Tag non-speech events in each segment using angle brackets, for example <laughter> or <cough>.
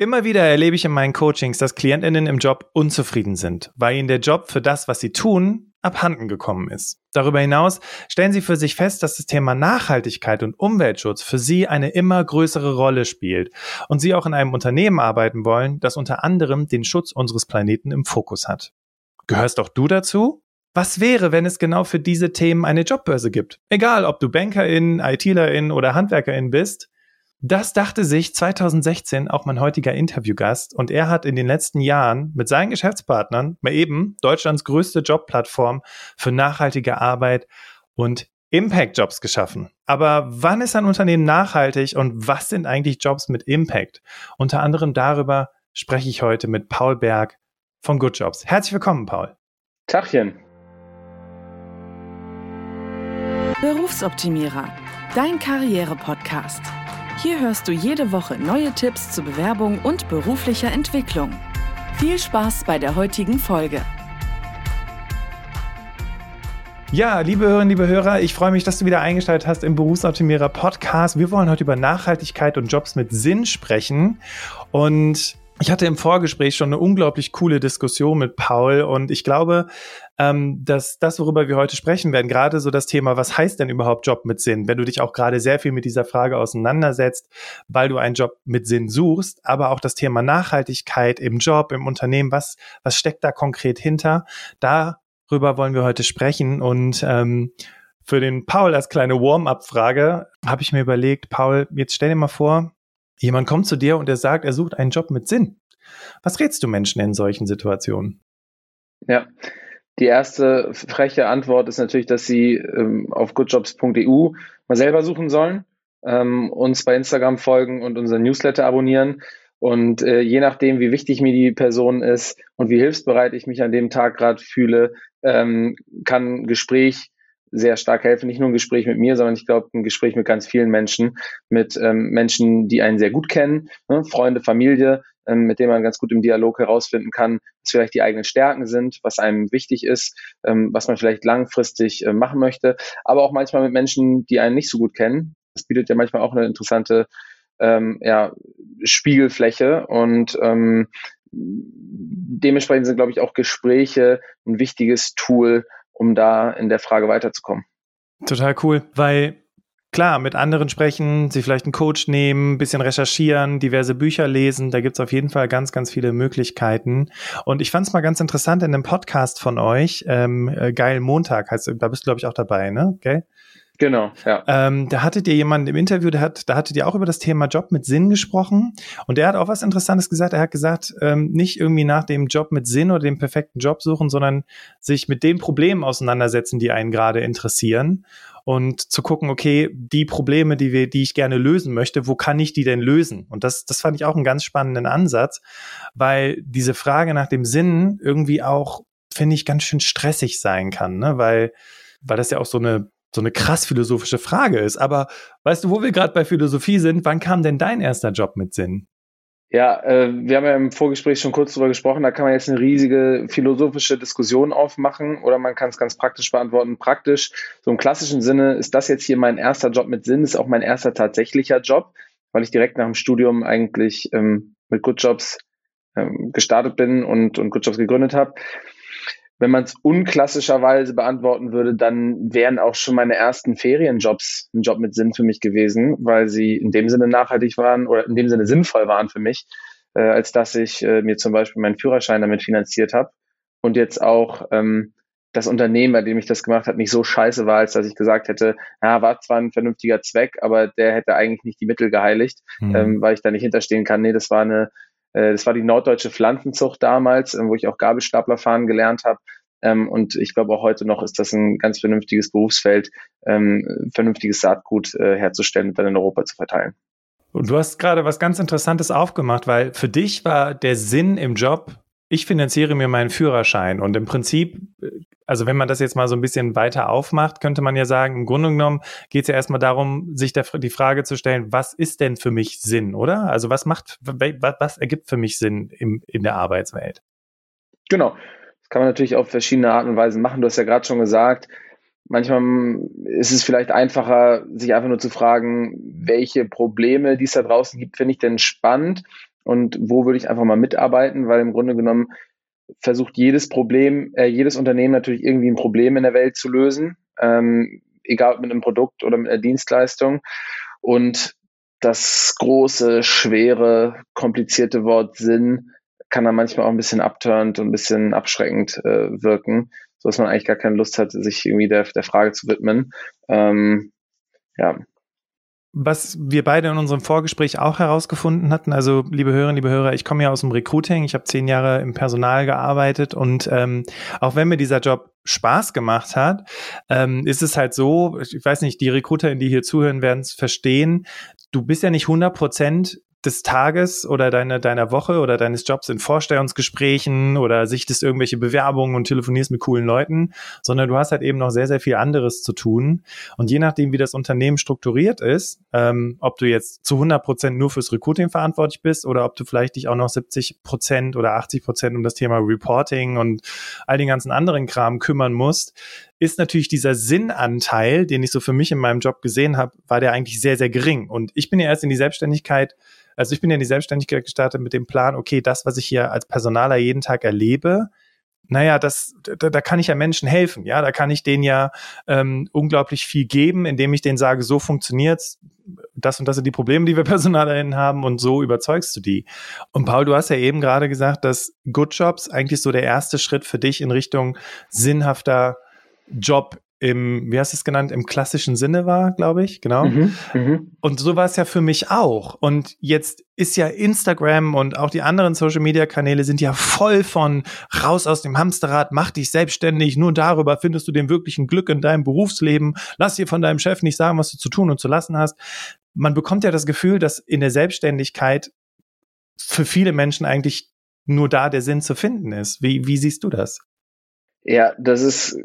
Immer wieder erlebe ich in meinen Coachings, dass Klientinnen im Job unzufrieden sind, weil ihnen der Job für das, was sie tun, abhanden gekommen ist. Darüber hinaus stellen sie für sich fest, dass das Thema Nachhaltigkeit und Umweltschutz für sie eine immer größere Rolle spielt und sie auch in einem Unternehmen arbeiten wollen, das unter anderem den Schutz unseres Planeten im Fokus hat. Gehörst auch du dazu? Was wäre, wenn es genau für diese Themen eine Jobbörse gibt? Egal, ob du Bankerin, ITlerin oder Handwerkerin bist, das dachte sich 2016 auch mein heutiger Interviewgast und er hat in den letzten Jahren mit seinen Geschäftspartnern mal eben Deutschlands größte Jobplattform für nachhaltige Arbeit und Impact-Jobs geschaffen. Aber wann ist ein Unternehmen nachhaltig und was sind eigentlich Jobs mit Impact? Unter anderem darüber spreche ich heute mit Paul Berg von Good Jobs. Herzlich willkommen, Paul. Tachchen. Berufsoptimierer, dein Karriere-Podcast. Hier hörst du jede Woche neue Tipps zur Bewerbung und beruflicher Entwicklung. Viel Spaß bei der heutigen Folge. Ja, liebe Hörerinnen, liebe Hörer, ich freue mich, dass du wieder eingeschaltet hast im Berufsoptimierer Podcast. Wir wollen heute über Nachhaltigkeit und Jobs mit Sinn sprechen. Und ich hatte im Vorgespräch schon eine unglaublich coole Diskussion mit Paul und ich glaube, ähm, dass das, worüber wir heute sprechen werden, gerade so das Thema, was heißt denn überhaupt Job mit Sinn, wenn du dich auch gerade sehr viel mit dieser Frage auseinandersetzt, weil du einen Job mit Sinn suchst, aber auch das Thema Nachhaltigkeit im Job, im Unternehmen, was, was steckt da konkret hinter? Darüber wollen wir heute sprechen und ähm, für den Paul als kleine Warm-up-Frage habe ich mir überlegt, Paul, jetzt stell dir mal vor, Jemand kommt zu dir und er sagt, er sucht einen Job mit Sinn. Was rätst du Menschen in solchen Situationen? Ja, die erste freche Antwort ist natürlich, dass sie ähm, auf goodjobs.eu mal selber suchen sollen, ähm, uns bei Instagram folgen und unseren Newsletter abonnieren. Und äh, je nachdem, wie wichtig mir die Person ist und wie hilfsbereit ich mich an dem Tag gerade fühle, ähm, kann ein Gespräch sehr stark helfen. Nicht nur ein Gespräch mit mir, sondern ich glaube, ein Gespräch mit ganz vielen Menschen, mit ähm, Menschen, die einen sehr gut kennen, ne? Freunde, Familie, ähm, mit denen man ganz gut im Dialog herausfinden kann, was vielleicht die eigenen Stärken sind, was einem wichtig ist, ähm, was man vielleicht langfristig äh, machen möchte, aber auch manchmal mit Menschen, die einen nicht so gut kennen. Das bietet ja manchmal auch eine interessante ähm, ja, Spiegelfläche und ähm, dementsprechend sind, glaube ich, auch Gespräche ein wichtiges Tool, um da in der Frage weiterzukommen. Total cool, weil klar, mit anderen sprechen, sie vielleicht einen Coach nehmen, ein bisschen recherchieren, diverse Bücher lesen, da gibt's auf jeden Fall ganz, ganz viele Möglichkeiten. Und ich fand es mal ganz interessant in einem Podcast von euch, ähm, äh, Geil Montag heißt, da bist du, glaube ich, auch dabei, ne? Okay? Genau, ja. Ähm, da hattet ihr jemanden im Interview, der hat, da hattet ihr auch über das Thema Job mit Sinn gesprochen. Und der hat auch was Interessantes gesagt. Er hat gesagt, ähm, nicht irgendwie nach dem Job mit Sinn oder dem perfekten Job suchen, sondern sich mit den Problemen auseinandersetzen, die einen gerade interessieren. Und zu gucken, okay, die Probleme, die wir, die ich gerne lösen möchte, wo kann ich die denn lösen? Und das, das fand ich auch einen ganz spannenden Ansatz, weil diese Frage nach dem Sinn irgendwie auch, finde ich, ganz schön stressig sein kann, ne? Weil, weil das ja auch so eine so eine krass philosophische Frage ist. Aber weißt du, wo wir gerade bei Philosophie sind, wann kam denn dein erster Job mit Sinn? Ja, äh, wir haben ja im Vorgespräch schon kurz drüber gesprochen, da kann man jetzt eine riesige philosophische Diskussion aufmachen oder man kann es ganz praktisch beantworten. Praktisch, so im klassischen Sinne ist das jetzt hier mein erster Job mit Sinn, ist auch mein erster tatsächlicher Job, weil ich direkt nach dem Studium eigentlich ähm, mit Good Jobs ähm, gestartet bin und, und Good Jobs gegründet habe. Wenn man es unklassischerweise beantworten würde, dann wären auch schon meine ersten Ferienjobs ein Job mit Sinn für mich gewesen, weil sie in dem Sinne nachhaltig waren oder in dem Sinne sinnvoll waren für mich, äh, als dass ich äh, mir zum Beispiel meinen Führerschein damit finanziert habe und jetzt auch ähm, das Unternehmen, bei dem ich das gemacht habe, nicht so scheiße war, als dass ich gesagt hätte, ja, war zwar ein vernünftiger Zweck, aber der hätte eigentlich nicht die Mittel geheiligt, mhm. ähm, weil ich da nicht hinterstehen kann. Nee, das war eine das war die norddeutsche Pflanzenzucht damals, äh, wo ich auch Gabelstapler fahren gelernt habe. Ähm, und ich glaube auch heute noch ist das ein ganz vernünftiges Berufsfeld, ähm, vernünftiges Saatgut äh, herzustellen und dann in Europa zu verteilen. Und du hast gerade was ganz Interessantes aufgemacht, weil für dich war der Sinn im Job, ich finanziere mir meinen Führerschein. Und im Prinzip, also wenn man das jetzt mal so ein bisschen weiter aufmacht, könnte man ja sagen, im Grunde genommen geht es ja erstmal darum, sich der, die Frage zu stellen, was ist denn für mich Sinn, oder? Also was macht, was, ergibt für mich Sinn im, in der Arbeitswelt? Genau. Das kann man natürlich auf verschiedene Arten und Weisen machen. Du hast ja gerade schon gesagt, manchmal ist es vielleicht einfacher, sich einfach nur zu fragen, welche Probleme, die es da draußen gibt, finde ich denn spannend und wo würde ich einfach mal mitarbeiten, weil im Grunde genommen versucht jedes Problem, äh, jedes Unternehmen natürlich irgendwie ein Problem in der Welt zu lösen, ähm, egal ob mit einem Produkt oder mit einer Dienstleistung. Und das große, schwere, komplizierte Wort Sinn kann dann manchmal auch ein bisschen abturnt und ein bisschen abschreckend äh, wirken, so dass man eigentlich gar keine Lust hat, sich irgendwie der, der Frage zu widmen. Ähm, ja, was wir beide in unserem Vorgespräch auch herausgefunden hatten, also liebe Hörerinnen, liebe Hörer, ich komme ja aus dem Recruiting, ich habe zehn Jahre im Personal gearbeitet und ähm, auch wenn mir dieser Job Spaß gemacht hat, ähm, ist es halt so, ich weiß nicht, die Recruiter, die hier zuhören, werden es verstehen, du bist ja nicht 100 Prozent des Tages oder deiner, deiner Woche oder deines Jobs in Vorstellungsgesprächen oder sichtest irgendwelche Bewerbungen und telefonierst mit coolen Leuten, sondern du hast halt eben noch sehr, sehr viel anderes zu tun. Und je nachdem, wie das Unternehmen strukturiert ist, ähm, ob du jetzt zu 100 Prozent nur fürs Recruiting verantwortlich bist oder ob du vielleicht dich auch noch 70 Prozent oder 80 Prozent um das Thema Reporting und all den ganzen anderen Kram kümmern musst, ist natürlich dieser Sinnanteil, den ich so für mich in meinem Job gesehen habe, war der eigentlich sehr, sehr gering. Und ich bin ja erst in die Selbstständigkeit also ich bin ja in die Selbstständigkeit gestartet mit dem Plan, okay, das, was ich hier als Personaler jeden Tag erlebe, naja, das, da, da kann ich ja Menschen helfen, ja, da kann ich denen ja ähm, unglaublich viel geben, indem ich denen sage, so funktioniert's, das und das sind die Probleme, die wir <laughs> PersonalerInnen haben und so überzeugst du die. Und Paul, du hast ja eben gerade gesagt, dass Good Jobs eigentlich so der erste Schritt für dich in Richtung sinnhafter Job im, wie hast du es genannt, im klassischen Sinne war, glaube ich, genau. Mhm, mh. Und so war es ja für mich auch. Und jetzt ist ja Instagram und auch die anderen Social Media Kanäle sind ja voll von raus aus dem Hamsterrad, mach dich selbstständig, nur darüber findest du den wirklichen Glück in deinem Berufsleben, lass dir von deinem Chef nicht sagen, was du zu tun und zu lassen hast. Man bekommt ja das Gefühl, dass in der Selbstständigkeit für viele Menschen eigentlich nur da der Sinn zu finden ist. Wie, wie siehst du das? Ja, das ist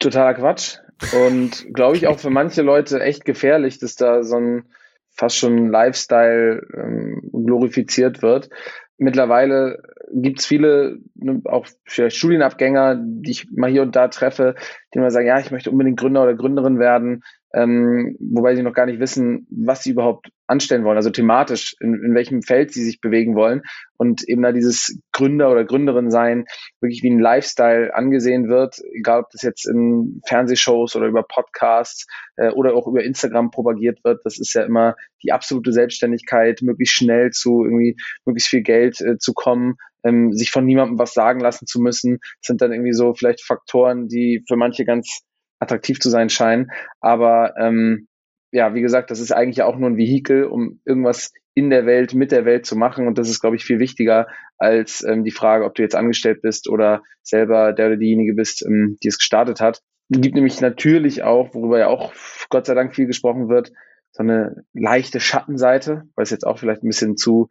totaler Quatsch. Und <laughs> glaube ich auch für manche Leute echt gefährlich, dass da so ein fast schon Lifestyle ähm, glorifiziert wird. Mittlerweile gibt es viele, ne, auch vielleicht Studienabgänger, die ich mal hier und da treffe, die immer sagen, ja, ich möchte unbedingt Gründer oder Gründerin werden, ähm, wobei sie noch gar nicht wissen, was sie überhaupt anstellen wollen, also thematisch, in, in welchem Feld sie sich bewegen wollen und eben da dieses Gründer oder Gründerin sein wirklich wie ein Lifestyle angesehen wird, egal ob das jetzt in Fernsehshows oder über Podcasts äh, oder auch über Instagram propagiert wird, das ist ja immer die absolute Selbstständigkeit, möglichst schnell zu irgendwie möglichst viel Geld äh, zu kommen, ähm, sich von niemandem was sagen lassen zu müssen, sind dann irgendwie so vielleicht Faktoren, die für manche ganz attraktiv zu sein scheinen. Aber ähm, ja, wie gesagt, das ist eigentlich auch nur ein Vehikel, um irgendwas in der Welt, mit der Welt zu machen. Und das ist, glaube ich, viel wichtiger als ähm, die Frage, ob du jetzt angestellt bist oder selber der oder diejenige bist, ähm, die es gestartet hat. Es gibt nämlich natürlich auch, worüber ja auch Gott sei Dank viel gesprochen wird, so eine leichte Schattenseite, weil es jetzt auch vielleicht ein bisschen zu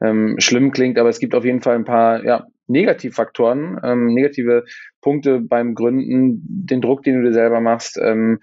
ähm, schlimm klingt, aber es gibt auf jeden Fall ein paar ja, Negativfaktoren, ähm, negative Punkte beim Gründen, den Druck, den du dir selber machst, ähm,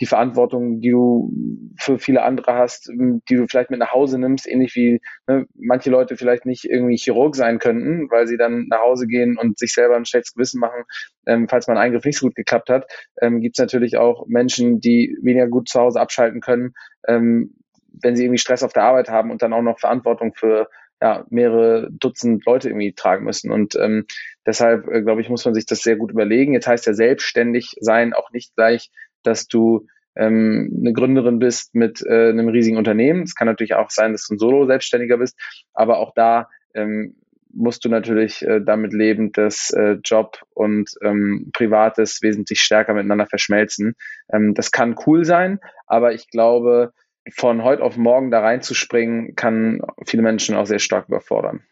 die Verantwortung, die du für viele andere hast, ähm, die du vielleicht mit nach Hause nimmst, ähnlich wie ne, manche Leute vielleicht nicht irgendwie Chirurg sein könnten, weil sie dann nach Hause gehen und sich selber ein schlechtes Gewissen machen, ähm, falls mein Eingriff nicht so gut geklappt hat. Ähm, Gibt es natürlich auch Menschen, die weniger gut zu Hause abschalten können, ähm, wenn sie irgendwie Stress auf der Arbeit haben und dann auch noch Verantwortung für ja, mehrere Dutzend Leute irgendwie tragen müssen. Und ähm, deshalb, äh, glaube ich, muss man sich das sehr gut überlegen. Jetzt heißt ja selbstständig sein auch nicht gleich, dass du ähm, eine Gründerin bist mit äh, einem riesigen Unternehmen. Es kann natürlich auch sein, dass du ein Solo-Selbstständiger bist, aber auch da ähm, musst du natürlich äh, damit leben, dass äh, Job und ähm, Privates wesentlich stärker miteinander verschmelzen. Ähm, das kann cool sein, aber ich glaube, von heute auf morgen da reinzuspringen, kann viele Menschen auch sehr stark überfordern.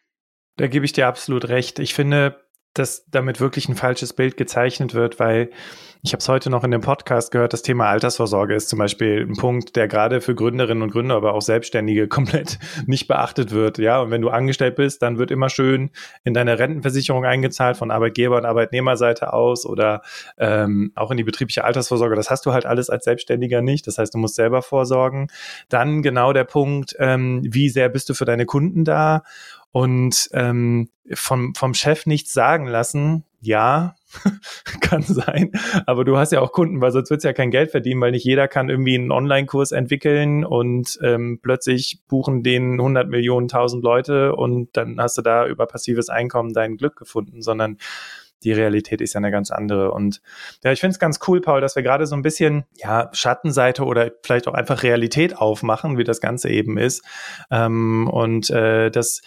Da gebe ich dir absolut recht. Ich finde, dass damit wirklich ein falsches Bild gezeichnet wird, weil ich habe es heute noch in dem Podcast gehört, das Thema Altersvorsorge ist zum Beispiel ein Punkt, der gerade für Gründerinnen und Gründer, aber auch Selbstständige <laughs> komplett nicht beachtet wird. Ja, und wenn du angestellt bist, dann wird immer schön in deine Rentenversicherung eingezahlt von Arbeitgeber- und Arbeitnehmerseite aus oder ähm, auch in die betriebliche Altersvorsorge. Das hast du halt alles als Selbstständiger nicht. Das heißt, du musst selber vorsorgen. Dann genau der Punkt, ähm, wie sehr bist du für deine Kunden da? Und ähm, vom, vom Chef nichts sagen lassen, ja, <laughs> kann sein. Aber du hast ja auch Kunden, weil sonst wird's ja kein Geld verdienen, weil nicht jeder kann irgendwie einen Online-Kurs entwickeln und ähm, plötzlich buchen den 100 Millionen, 1000 Leute und dann hast du da über passives Einkommen dein Glück gefunden, sondern die Realität ist ja eine ganz andere. Und ja, ich finde es ganz cool, Paul, dass wir gerade so ein bisschen ja Schattenseite oder vielleicht auch einfach Realität aufmachen, wie das Ganze eben ist. Ähm, und äh, das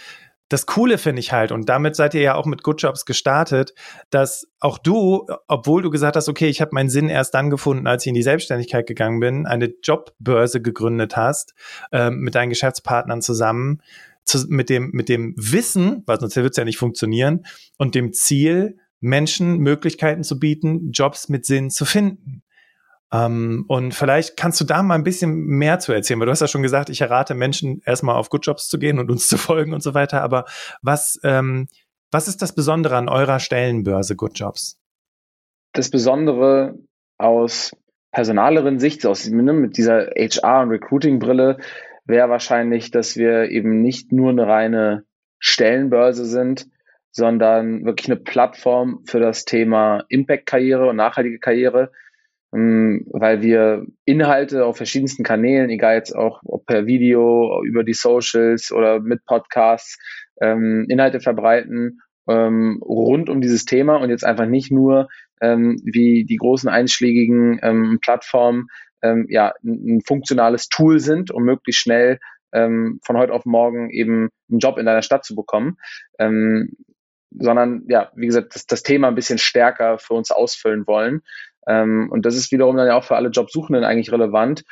das Coole finde ich halt, und damit seid ihr ja auch mit Good Jobs gestartet, dass auch du, obwohl du gesagt hast, okay, ich habe meinen Sinn erst dann gefunden, als ich in die Selbstständigkeit gegangen bin, eine Jobbörse gegründet hast, äh, mit deinen Geschäftspartnern zusammen, zu, mit, dem, mit dem Wissen, weil sonst wird es ja nicht funktionieren, und dem Ziel, Menschen Möglichkeiten zu bieten, Jobs mit Sinn zu finden. Ähm, und vielleicht kannst du da mal ein bisschen mehr zu erzählen, weil du hast ja schon gesagt, ich errate Menschen erstmal auf Good Jobs zu gehen und uns <laughs> zu folgen und so weiter. Aber was, ähm, was ist das Besondere an eurer Stellenbörse Good Jobs? Das Besondere aus personaleren Sicht, aus, ne, mit dieser HR- und Recruiting-Brille, wäre wahrscheinlich, dass wir eben nicht nur eine reine Stellenbörse sind, sondern wirklich eine Plattform für das Thema Impact-Karriere und nachhaltige Karriere, weil wir Inhalte auf verschiedensten Kanälen, egal jetzt auch ob per Video, über die Socials oder mit Podcasts, ähm, Inhalte verbreiten ähm, rund um dieses Thema und jetzt einfach nicht nur wie die großen einschlägigen Plattformen ja ein, funktionales Tool sind, um möglichst schnell von heute auf morgen eben einen Job in deiner Stadt zu bekommen, sondern ja, wie gesagt, das, das Thema ein bisschen stärker für uns ausfüllen wollen. Ähm, und das ist wiederum dann ja auch für alle Jobsuchenden eigentlich relevant,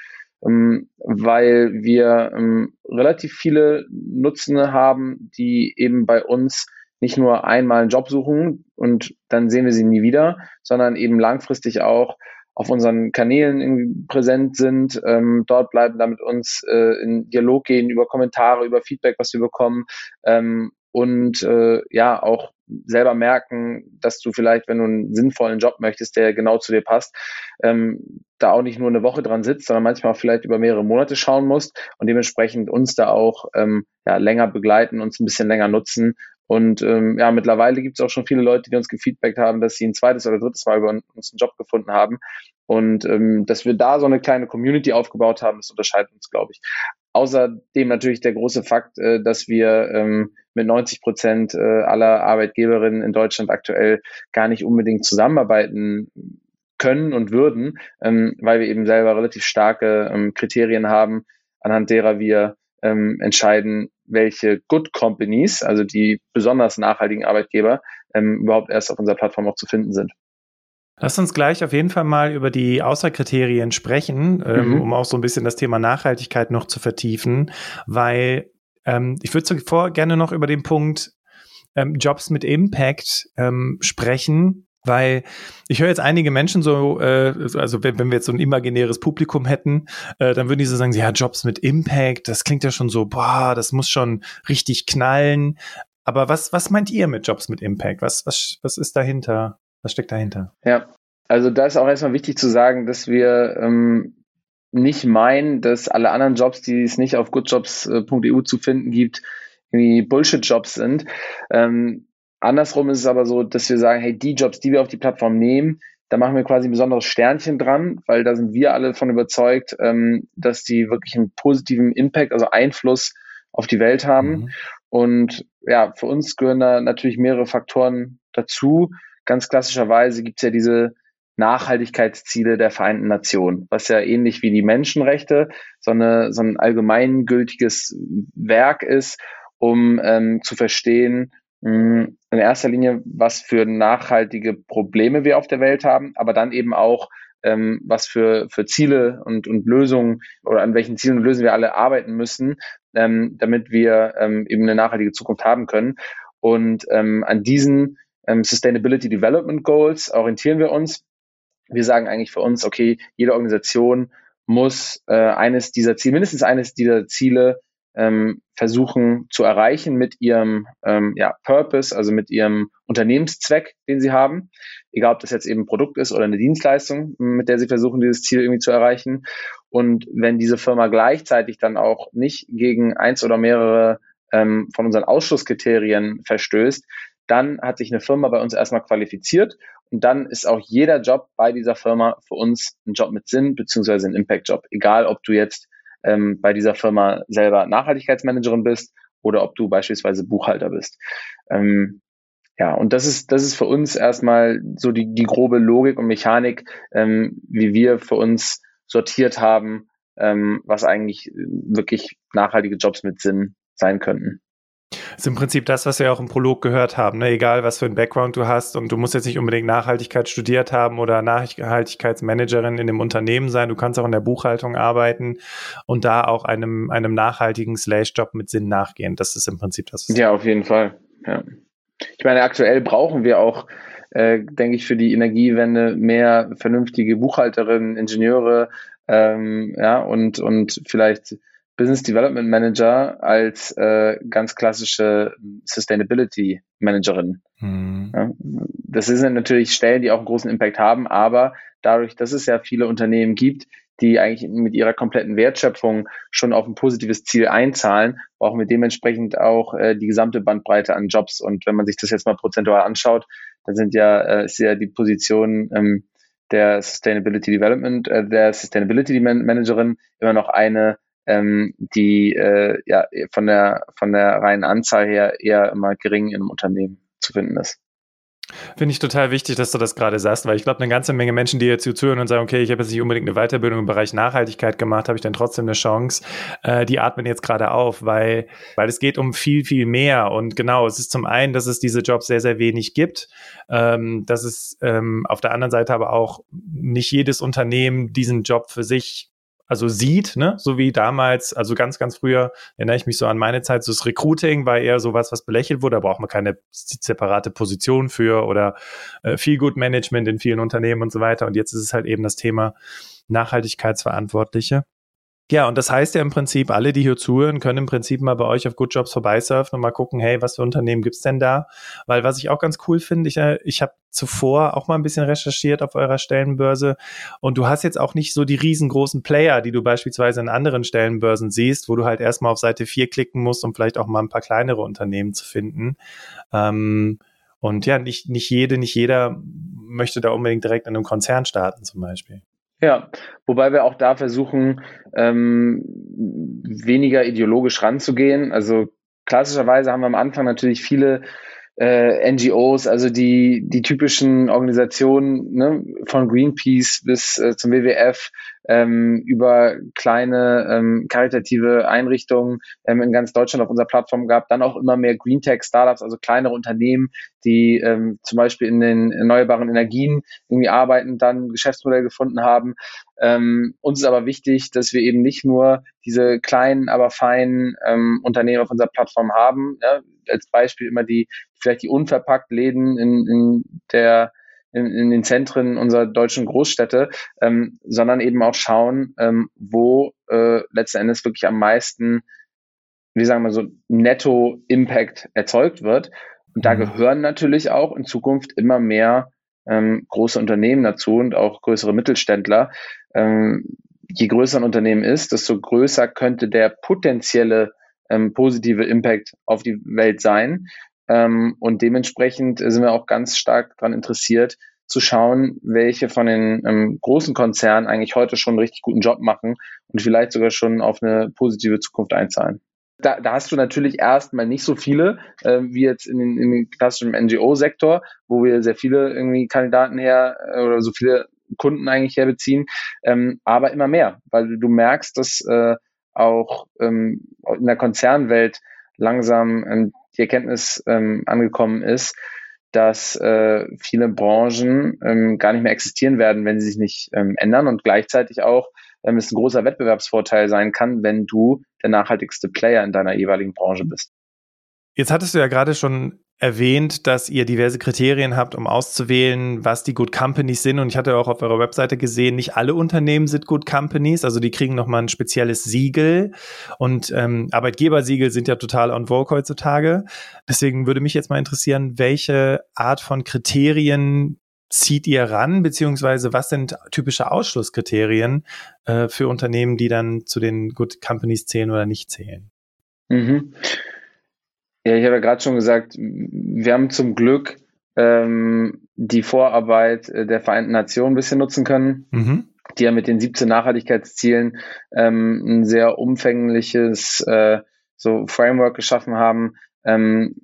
ähm, weil wir ähm, relativ viele Nutzende haben, die eben bei uns nicht nur einmal einen Job suchen und dann sehen wir sie nie wieder, sondern eben langfristig auch auf unseren Kanälen präsent sind, ähm, dort bleiben, damit uns äh, in Dialog gehen über Kommentare, über Feedback, was wir bekommen ähm, und äh, ja auch selber merken, dass du vielleicht, wenn du einen sinnvollen Job möchtest, der genau zu dir passt, ähm, da auch nicht nur eine Woche dran sitzt, sondern manchmal vielleicht über mehrere Monate schauen musst und dementsprechend uns da auch ähm, ja, länger begleiten, uns ein bisschen länger nutzen. Und ähm, ja, mittlerweile gibt es auch schon viele Leute, die uns gefeedbackt haben, dass sie ein zweites oder drittes Mal über uns einen Job gefunden haben. Und ähm, dass wir da so eine kleine Community aufgebaut haben, das unterscheidet uns, glaube ich. Außerdem natürlich der große Fakt, äh, dass wir ähm, mit 90 Prozent äh, aller Arbeitgeberinnen in Deutschland aktuell gar nicht unbedingt zusammenarbeiten können und würden, ähm, weil wir eben selber relativ starke ähm, Kriterien haben, anhand derer wir entscheiden, welche Good Companies, also die besonders nachhaltigen Arbeitgeber, überhaupt erst auf unserer Plattform auch zu finden sind. Lass uns gleich auf jeden Fall mal über die Außerkriterien sprechen, ähm, mhm. um auch so ein bisschen das Thema Nachhaltigkeit noch zu vertiefen, weil ähm, ich würde zuvor gerne noch über den Punkt ähm, Jobs mit Impact ähm, sprechen, weil ich höre jetzt einige Menschen so, äh, also wenn, wenn wir jetzt so ein imaginäres Publikum hätten, äh, dann würden die so sagen, ja, Jobs mit Impact, das klingt ja schon so, boah, das muss schon richtig knallen. Aber was, was meint ihr mit Jobs mit Impact? Was, was, was ist dahinter? Was steckt dahinter? Ja, also da ist auch erstmal wichtig zu sagen, dass wir ähm, nicht meinen, dass alle anderen Jobs, die es nicht auf goodjobs.eu zu finden gibt, irgendwie Bullshit-Jobs sind. Ähm, andersrum ist es aber so, dass wir sagen, hey, die Jobs, die wir auf die Plattform nehmen, da machen wir quasi ein besonderes Sternchen dran, weil da sind wir alle von überzeugt, ähm, dass die wirklich einen positiven Impact, also Einfluss auf die Welt haben. Mhm. Und ja, für uns gehören da natürlich mehrere Faktoren dazu ganz klassischerweise gibt es ja diese Nachhaltigkeitsziele der Vereinten Nationen, was ja ähnlich wie die Menschenrechte so, eine, so ein allgemeingültiges Werk ist, um ähm, zu verstehen, mh, hm, in erster Linie, was für nachhaltige Probleme wir auf der Welt haben, aber dann eben auch, ähm, was für, für Ziele und, und Lösungen oder an welchen Zielen und Lösungen wir alle arbeiten müssen, ähm, damit wir ähm, eben eine nachhaltige Zukunft haben können. Und ähm, an diesen Sustainability Development Goals orientieren wir uns. Wir sagen eigentlich für uns, okay, jede Organisation muss äh, eines dieser Ziele, mindestens eines dieser Ziele ähm, versuchen zu erreichen mit ihrem ähm, ja, Purpose, also mit ihrem Unternehmenszweck, den sie haben. Egal, ob das jetzt eben ein Produkt ist oder eine Dienstleistung, mit der sie versuchen, dieses Ziel irgendwie zu erreichen. Und wenn diese Firma gleichzeitig dann auch nicht gegen eins oder mehrere ähm, von unseren Ausschlusskriterien verstößt, dann hat sich eine Firma bei uns erstmal qualifiziert und dann ist auch jeder Job bei dieser Firma für uns ein Job mit Sinn beziehungsweise ein Impact-Job. Egal, ob du jetzt ähm, bei dieser Firma selber Nachhaltigkeitsmanagerin bist oder ob du beispielsweise Buchhalter bist. Ähm, ja, und das ist, das ist für uns erstmal so die, die grobe Logik und Mechanik, ähm, wie wir für uns sortiert haben, ähm, was eigentlich wirklich nachhaltige Jobs mit Sinn sein könnten. Das ist im Prinzip das, was wir auch im Prolog gehört haben. Ne? Egal, was für ein Background du hast und du musst jetzt nicht unbedingt Nachhaltigkeit studiert haben oder Nachhaltigkeitsmanagerin in dem Unternehmen sein. Du kannst auch in der Buchhaltung arbeiten und da auch einem, einem nachhaltigen Slash-Job mit Sinn nachgehen. Das ist im Prinzip das. Ja, auf jeden Fall. Ja. Ich meine, aktuell brauchen wir auch, äh, denke ich, für die Energiewende mehr vernünftige Buchhalterinnen, Ingenieure, ähm, ja, und, und vielleicht Business Development Manager als äh, ganz klassische Sustainability Managerin. Mhm. Ja, das sind natürlich Stellen, die auch einen großen Impact haben, aber dadurch, dass es ja viele Unternehmen gibt, die eigentlich mit ihrer kompletten Wertschöpfung schon auf ein positives Ziel einzahlen, brauchen wir dementsprechend auch äh, die gesamte Bandbreite an Jobs. Und wenn man sich das jetzt mal prozentual anschaut, dann sind ja, äh, ist ja die Position ähm, der Sustainability Development, äh, der Sustainability Managerin immer noch eine, ähm, die äh, ja von der von der reinen Anzahl her eher immer gering in einem Unternehmen zu finden ist. Finde ich total wichtig, dass du das gerade sagst, weil ich glaube, eine ganze Menge Menschen, die jetzt hier zuhören und sagen, okay, ich habe jetzt nicht unbedingt eine Weiterbildung im Bereich Nachhaltigkeit gemacht, habe ich dann trotzdem eine Chance, äh, die atmen jetzt gerade auf, weil, weil es geht um viel, viel mehr. Und genau, es ist zum einen, dass es diese Jobs sehr, sehr wenig gibt, ähm, dass es ähm, auf der anderen Seite aber auch nicht jedes Unternehmen diesen Job für sich also sieht, ne, so wie damals, also ganz, ganz früher erinnere ich mich so an meine Zeit, so das Recruiting war eher sowas, was belächelt wurde, da braucht man keine separate Position für oder äh, viel Good Management in vielen Unternehmen und so weiter. Und jetzt ist es halt eben das Thema Nachhaltigkeitsverantwortliche. Ja, und das heißt ja im Prinzip, alle, die hier zuhören, können im Prinzip mal bei euch auf Good Jobs vorbeisurfen und mal gucken, hey, was für Unternehmen gibt's denn da? Weil was ich auch ganz cool finde, ich, äh, ich habe zuvor auch mal ein bisschen recherchiert auf eurer Stellenbörse und du hast jetzt auch nicht so die riesengroßen Player, die du beispielsweise in anderen Stellenbörsen siehst, wo du halt erstmal auf Seite 4 klicken musst, um vielleicht auch mal ein paar kleinere Unternehmen zu finden. Ähm, und ja, nicht, nicht jede, nicht jeder möchte da unbedingt direkt in einem Konzern starten zum Beispiel. Ja, wobei wir auch da versuchen, ähm, weniger ideologisch ranzugehen. Also klassischerweise haben wir am Anfang natürlich viele äh, NGOs, also die, die typischen Organisationen ne, von Greenpeace bis äh, zum WWF ähm, über kleine ähm, karitative Einrichtungen ähm, in ganz Deutschland auf unserer Plattform gab, dann auch immer mehr Green Tech Startups, also kleinere Unternehmen, die ähm, zum Beispiel in den erneuerbaren Energien irgendwie arbeiten, dann Geschäftsmodell gefunden haben. Ähm, uns ist aber wichtig, dass wir eben nicht nur diese kleinen, aber feinen ähm, Unternehmen auf unserer Plattform haben. Ja, als Beispiel immer die, vielleicht die unverpackt Läden in, in der in, in den Zentren unserer deutschen Großstädte, ähm, sondern eben auch schauen, ähm, wo äh, letzten Endes wirklich am meisten, wie sagen wir so, Netto-Impact erzeugt wird. Und da mhm. gehören natürlich auch in Zukunft immer mehr ähm, große Unternehmen dazu und auch größere Mittelständler. Ähm, je größer ein Unternehmen ist, desto größer könnte der potenzielle ähm, positive Impact auf die Welt sein. Ähm, und dementsprechend sind wir auch ganz stark daran interessiert, zu schauen, welche von den ähm, großen Konzernen eigentlich heute schon einen richtig guten Job machen und vielleicht sogar schon auf eine positive Zukunft einzahlen. Da, da hast du natürlich erstmal nicht so viele äh, wie jetzt in, in den klassischen NGO-Sektor, wo wir sehr viele irgendwie Kandidaten her äh, oder so viele Kunden eigentlich herbeziehen, ähm, aber immer mehr, weil du merkst, dass äh, auch ähm, in der Konzernwelt langsam ähm, die Erkenntnis ähm, angekommen ist, dass äh, viele Branchen ähm, gar nicht mehr existieren werden, wenn sie sich nicht ähm, ändern und gleichzeitig auch ähm, es ein großer Wettbewerbsvorteil sein kann, wenn du der nachhaltigste Player in deiner jeweiligen Branche bist. Jetzt hattest du ja gerade schon erwähnt, dass ihr diverse Kriterien habt, um auszuwählen, was die Good Companies sind. Und ich hatte auch auf eurer Webseite gesehen, nicht alle Unternehmen sind Good Companies. Also die kriegen nochmal ein spezielles Siegel. Und ähm, Arbeitgebersiegel sind ja total on vogue heutzutage. Deswegen würde mich jetzt mal interessieren, welche Art von Kriterien zieht ihr ran, beziehungsweise was sind typische Ausschlusskriterien äh, für Unternehmen, die dann zu den Good Companies zählen oder nicht zählen? Mhm. Ja, ich habe ja gerade schon gesagt, wir haben zum Glück ähm, die Vorarbeit der Vereinten Nationen ein bisschen nutzen können. Mhm die ja mit den 17 Nachhaltigkeitszielen ähm, ein sehr umfängliches äh, so Framework geschaffen haben, ähm,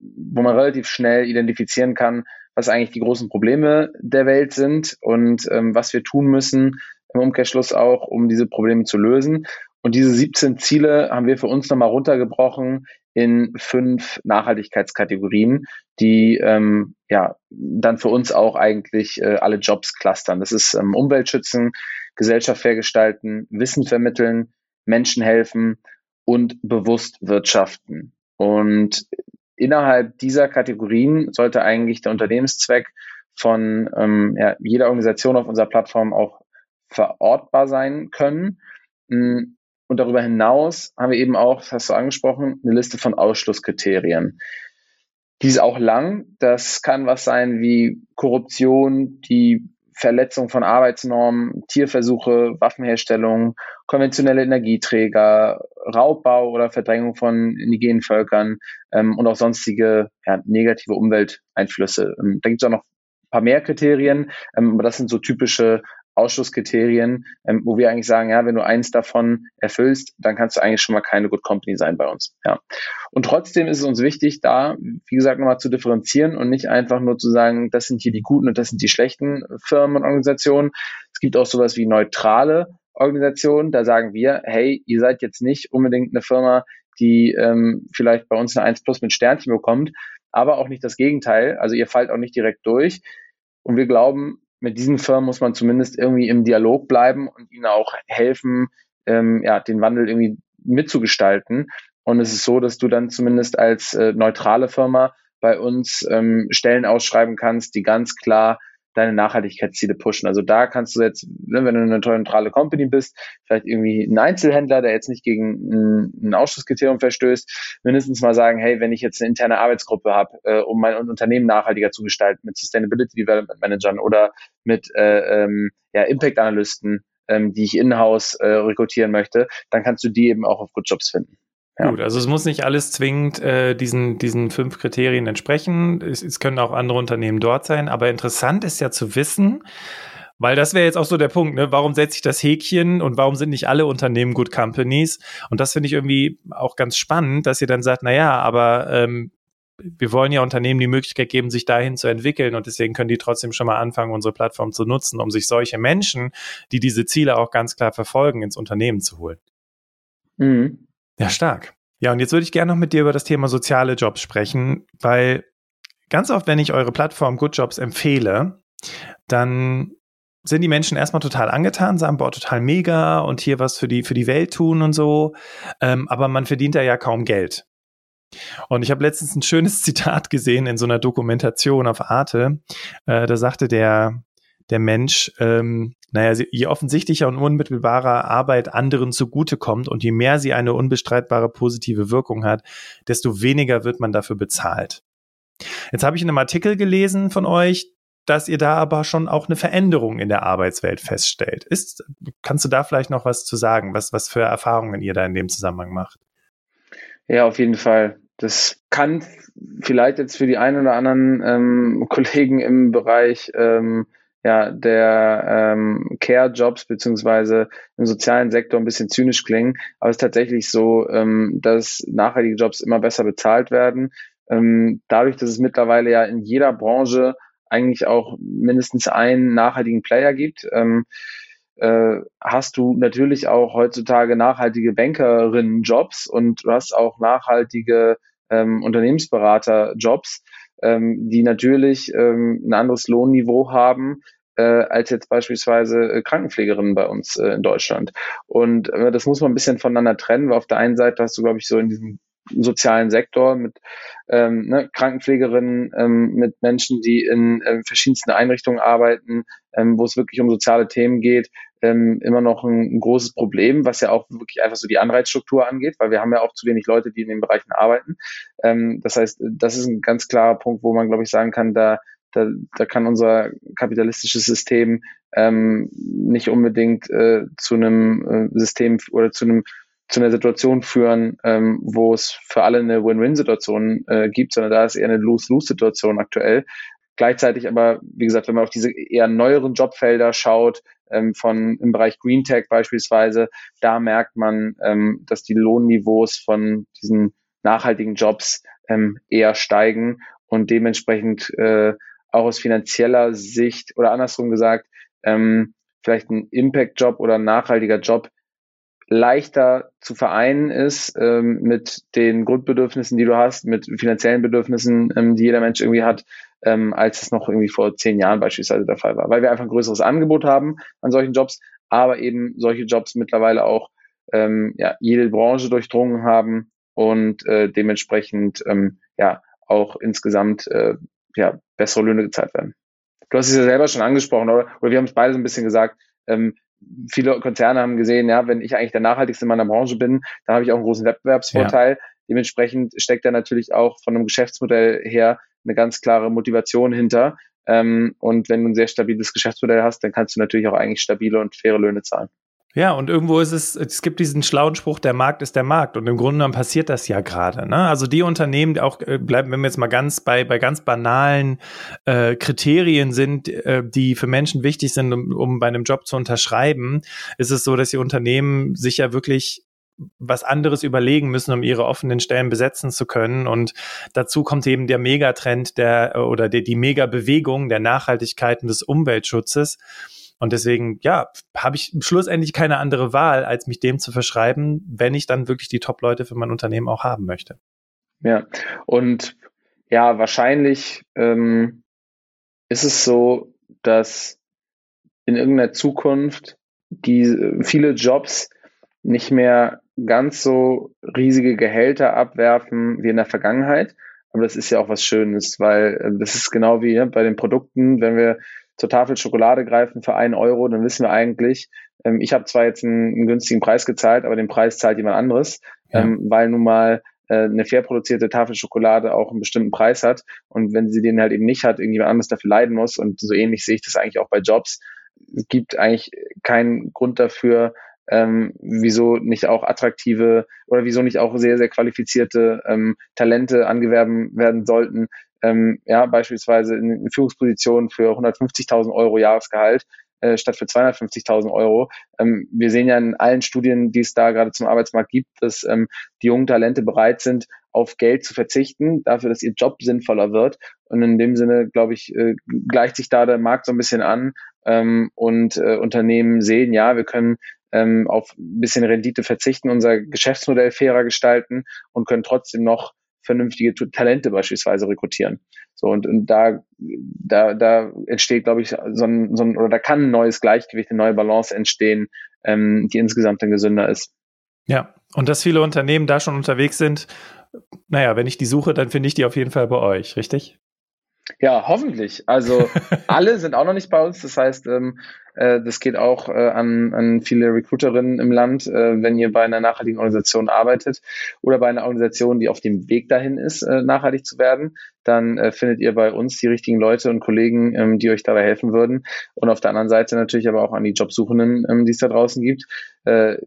wo man relativ schnell identifizieren kann, was eigentlich die großen Probleme der Welt sind und ähm, was wir tun müssen im Umkehrschluss auch, um diese Probleme zu lösen. Und diese 17 Ziele haben wir für uns nochmal runtergebrochen in fünf Nachhaltigkeitskategorien, die ähm, ja dann für uns auch eigentlich äh, alle Jobs clustern. Das ist ähm, Umwelt schützen, Gesellschaft fair gestalten, Wissen vermitteln, Menschen helfen und bewusst wirtschaften. Und innerhalb dieser Kategorien sollte eigentlich der Unternehmenszweck von ähm, ja, jeder Organisation auf unserer Plattform auch verortbar sein können. Und darüber hinaus haben wir eben auch, das hast du angesprochen, eine Liste von Ausschlusskriterien. Die ist auch lang. Das kann was sein wie Korruption, die Verletzung von Arbeitsnormen, Tierversuche, Waffenherstellung, konventionelle Energieträger, Raubbau oder Verdrängung von indigenen Völkern ähm, und auch sonstige ja, negative Umwelteinflüsse. Ähm, da gibt es auch noch ein paar mehr Kriterien, ähm, aber das sind so typische Ausschlusskriterien, ähm, wo wir eigentlich sagen, ja, wenn du eins davon erfüllst, dann kannst du eigentlich schon mal keine Good Company sein bei uns. Ja. Und trotzdem ist es uns wichtig, da, wie gesagt, nochmal zu differenzieren und nicht einfach nur zu sagen, das sind hier die guten und das sind die schlechten Firmen und Organisationen. Es gibt auch sowas wie neutrale Organisationen. Da sagen wir, hey, ihr seid jetzt nicht unbedingt eine Firma, die ähm, vielleicht bei uns eine 1 Plus mit Sternchen bekommt, aber auch nicht das Gegenteil. Also ihr fallt auch nicht direkt durch. Und wir glauben, mit diesen Firmen muss man zumindest irgendwie im Dialog bleiben und ihnen auch helfen, ähm, ja, den Wandel irgendwie mitzugestalten. Und es ist so, dass du dann zumindest als äh, neutrale Firma bei uns ähm, Stellen ausschreiben kannst, die ganz klar deine Nachhaltigkeitsziele pushen. Also da kannst du jetzt, ne, wenn du eine neutrale Company bist, vielleicht irgendwie ein Einzelhändler, der jetzt nicht gegen ein, Ausschusskriterium verstößt, mindestens mal sagen, hey, wenn ich jetzt eine interne Arbeitsgruppe habe, äh, um mein Unternehmen nachhaltiger zu gestalten, mit Sustainability Development Managern oder mit äh, ähm, ja, Impact Analysten, ähm, die ich in-house äh, rekrutieren möchte, dann kannst du die eben auch auf Good Jobs finden. Ja. Gut, also es muss nicht alles zwingend äh, diesen, diesen fünf Kriterien entsprechen. Es, es können auch andere Unternehmen dort sein. Aber interessant ist ja zu wissen, weil das wäre jetzt auch so der Punkt, ne? Warum setze ich das Häkchen und warum sind nicht alle Unternehmen Good Companies? Und das finde ich irgendwie auch ganz spannend, dass ihr dann sagt, na ja, aber ähm, wir wollen ja Unternehmen die Möglichkeit geben, sich dahin zu entwickeln und deswegen können die trotzdem schon mal anfangen, unsere Plattform zu nutzen, um sich solche Menschen, die diese Ziele auch ganz klar verfolgen, ins Unternehmen zu holen. Mhm. Ja, stark. Ja, und jetzt würde ich gerne noch mit dir über das Thema soziale Jobs sprechen, weil ganz oft, wenn ich eure Plattform Good Jobs empfehle, dann sind die Menschen erstmal total angetan, sagen, boah, total mega und hier was für die, für die Welt tun und so. Ähm, aber man verdient da ja kaum Geld. Und ich habe letztens ein schönes <laughs> Zitat gesehen in so einer Dokumentation auf Arte. Äh, da sagte der, der Mensch, ähm, naja, je offensichtlicher und unmittelbarer Arbeit anderen zugutekommt und je mehr sie eine unbestreitbare positive Wirkung hat, desto weniger wird man dafür bezahlt. Jetzt habe ich in einem Artikel gelesen von euch, dass ihr da aber schon auch eine Veränderung in der Arbeitswelt feststellt. Ist, kannst du da vielleicht noch was zu sagen, was, was für Erfahrungen ihr da in dem Zusammenhang macht? Ja, auf jeden Fall. Das kann vielleicht jetzt für die einen oder anderen ähm, Kollegen im Bereich ähm, ja, der ähm, Care-Jobs beziehungsweise im sozialen Sektor ein bisschen zynisch klingen, aber es ist tatsächlich so, ähm, dass nachhaltige Jobs immer besser bezahlt werden. Ähm, dadurch, dass es mittlerweile ja in jeder Branche eigentlich auch mindestens einen nachhaltigen Player gibt, ähm, äh, hast du natürlich auch heutzutage nachhaltige Bankerinnen-Jobs und du hast auch nachhaltige ähm, Unternehmensberater-Jobs ähm, die natürlich ähm, ein anderes Lohnniveau haben äh, als jetzt beispielsweise äh, Krankenpflegerinnen bei uns äh, in Deutschland. Und das muss man ein bisschen voneinander trennen, weil auf der einen Seite hast du, glaube ich, so in diesem sozialen Sektor mit ähm, ne, Krankenpflegerinnen, ähm, mit Menschen, die in äh, verschiedensten Einrichtungen arbeiten, ähm, wo es wirklich um soziale Themen geht, ähm, immer noch ein, ein, großes Problem, was ja auch wirklich einfach so die Anreizstruktur angeht, weil wir haben ja auch zu wenig Leute, die in den Bereichen arbeiten. Ähm, das heißt, das ist ein ganz klarer Punkt, wo man, glaube ich, sagen kann, da da, da kann unser kapitalistisches System ähm, nicht unbedingt äh, zu einem äh, System oder zu einem zu einer Situation führen, ähm, wo es für alle eine Win-Win-Situation äh, gibt, sondern da ist eher eine Lose-Lose-Situation aktuell. Gleichzeitig aber, wie gesagt, wenn man auf diese eher neueren Jobfelder schaut, ähm, von im Bereich Green Tech beispielsweise, da merkt man, ähm, dass die Lohnniveaus von diesen nachhaltigen Jobs ähm, eher steigen und dementsprechend äh, auch aus finanzieller Sicht oder andersrum gesagt, ähm, vielleicht ein Impact-Job oder ein nachhaltiger Job leichter zu vereinen ist ähm, mit den Grundbedürfnissen, die du hast, mit finanziellen Bedürfnissen, ähm, die jeder Mensch irgendwie hat, ähm, als es noch irgendwie vor zehn Jahren beispielsweise der Fall war. Weil wir einfach ein größeres Angebot haben an solchen Jobs, aber eben solche Jobs mittlerweile auch ähm, ja, jede Branche durchdrungen haben und äh, dementsprechend ähm, ja auch insgesamt äh, ja, bessere Löhne gezahlt werden. Du hast es ja selber schon angesprochen, oder, oder wir haben es beide so ein bisschen gesagt, ähm, viele Konzerne haben gesehen, ja, wenn ich eigentlich der nachhaltigste in meiner Branche bin, dann habe ich auch einen großen Wettbewerbsvorteil. Ja. Dementsprechend steckt da natürlich auch von einem Geschäftsmodell her eine ganz klare Motivation hinter. Ähm, und wenn du ein sehr stabiles Geschäftsmodell hast, dann kannst du natürlich auch eigentlich stabile und faire Löhne zahlen. Ja, und irgendwo ist es, es gibt diesen schlauen Spruch, der Markt ist der Markt. Und im Grunde genommen passiert das ja gerade. Ne? Also die Unternehmen, die auch äh, bleiben, wenn wir jetzt mal ganz bei, bei ganz banalen äh, Kriterien sind, äh, die für Menschen wichtig sind, um, um bei einem Job zu unterschreiben, ist es so, dass die Unternehmen sich ja wirklich was anderes überlegen müssen, um ihre offenen Stellen besetzen zu können. Und dazu kommt eben der Megatrend der oder der, die Megabewegung der Nachhaltigkeit und des Umweltschutzes. Und deswegen, ja, habe ich schlussendlich keine andere Wahl, als mich dem zu verschreiben, wenn ich dann wirklich die Top-Leute für mein Unternehmen auch haben möchte. Ja, und ja, wahrscheinlich ähm, ist es so, dass in irgendeiner Zukunft die viele Jobs nicht mehr ganz so riesige Gehälter abwerfen wie in der Vergangenheit. Aber das ist ja auch was Schönes, weil äh, das ist genau wie ne, bei den Produkten, wenn wir zur Tafel Schokolade greifen für einen Euro, dann wissen wir eigentlich, ähm, ich habe zwar jetzt einen, einen, günstigen Preis gezahlt, aber den Preis zahlt jemand anderes, ja. ähm, weil nun mal äh, eine fair produzierte Tafel Schokolade auch einen bestimmten Preis hat. Und wenn sie den halt eben nicht hat, irgendjemand anderes dafür leiden muss. Und so ähnlich sehe ich das eigentlich auch bei Jobs. Es gibt eigentlich keinen Grund dafür, ähm, wieso nicht auch attraktive oder wieso nicht auch sehr, sehr qualifizierte ähm, Talente angewerben werden sollten, ähm, ja, beispielsweise in, in Führungspositionen für 150.000 Euro Jahresgehalt äh, statt für 250.000 Euro. Ähm, wir sehen ja in allen Studien, die es da gerade zum Arbeitsmarkt gibt, dass ähm, die jungen Talente bereit sind, auf Geld zu verzichten, dafür, dass ihr Job sinnvoller wird. Und in dem Sinne, glaube ich, äh, gleicht sich da der Markt so ein bisschen an ähm, und äh, Unternehmen sehen, ja, wir können ähm, auf ein bisschen Rendite verzichten, unser Geschäftsmodell fairer gestalten und können trotzdem noch vernünftige Talente beispielsweise rekrutieren. So und, und da, da, da entsteht, glaube ich, so ein, so ein, oder da kann ein neues Gleichgewicht, eine neue Balance entstehen, ähm, die insgesamt dann gesünder ist. Ja, und dass viele Unternehmen da schon unterwegs sind, naja, wenn ich die suche, dann finde ich die auf jeden Fall bei euch, richtig? Ja, hoffentlich. Also <laughs> alle sind auch noch nicht bei uns. Das heißt, ähm, äh, das geht auch äh, an, an viele Recruiterinnen im Land, äh, wenn ihr bei einer nachhaltigen Organisation arbeitet oder bei einer Organisation, die auf dem Weg dahin ist, äh, nachhaltig zu werden, dann äh, findet ihr bei uns die richtigen Leute und Kollegen, ähm, die euch dabei helfen würden. Und auf der anderen Seite natürlich aber auch an die Jobsuchenden, ähm, die es da draußen gibt. Äh,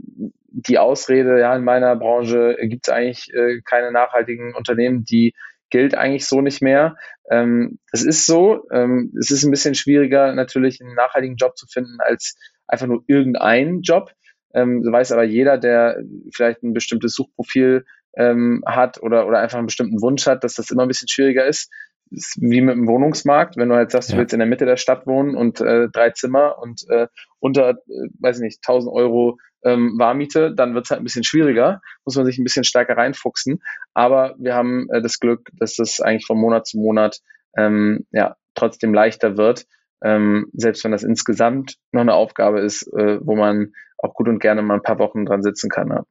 die Ausrede, ja, in meiner Branche gibt es eigentlich äh, keine nachhaltigen Unternehmen, die gilt eigentlich so nicht mehr. Ähm, es ist so, ähm, es ist ein bisschen schwieriger, natürlich einen nachhaltigen Job zu finden als einfach nur irgendeinen Job. Ähm, weiß aber jeder, der vielleicht ein bestimmtes Suchprofil ähm, hat oder, oder einfach einen bestimmten Wunsch hat, dass das immer ein bisschen schwieriger ist. Ist wie mit dem Wohnungsmarkt, wenn du halt sagst, ja. du willst in der Mitte der Stadt wohnen und äh, drei Zimmer und äh, unter, äh, weiß ich nicht, 1000 Euro ähm, Warmiete, dann wird es halt ein bisschen schwieriger, muss man sich ein bisschen stärker reinfuchsen. Aber wir haben äh, das Glück, dass das eigentlich von Monat zu Monat ähm, ja trotzdem leichter wird, ähm, selbst wenn das insgesamt noch eine Aufgabe ist, äh, wo man auch gut und gerne mal ein paar Wochen dran sitzen kann. Ja.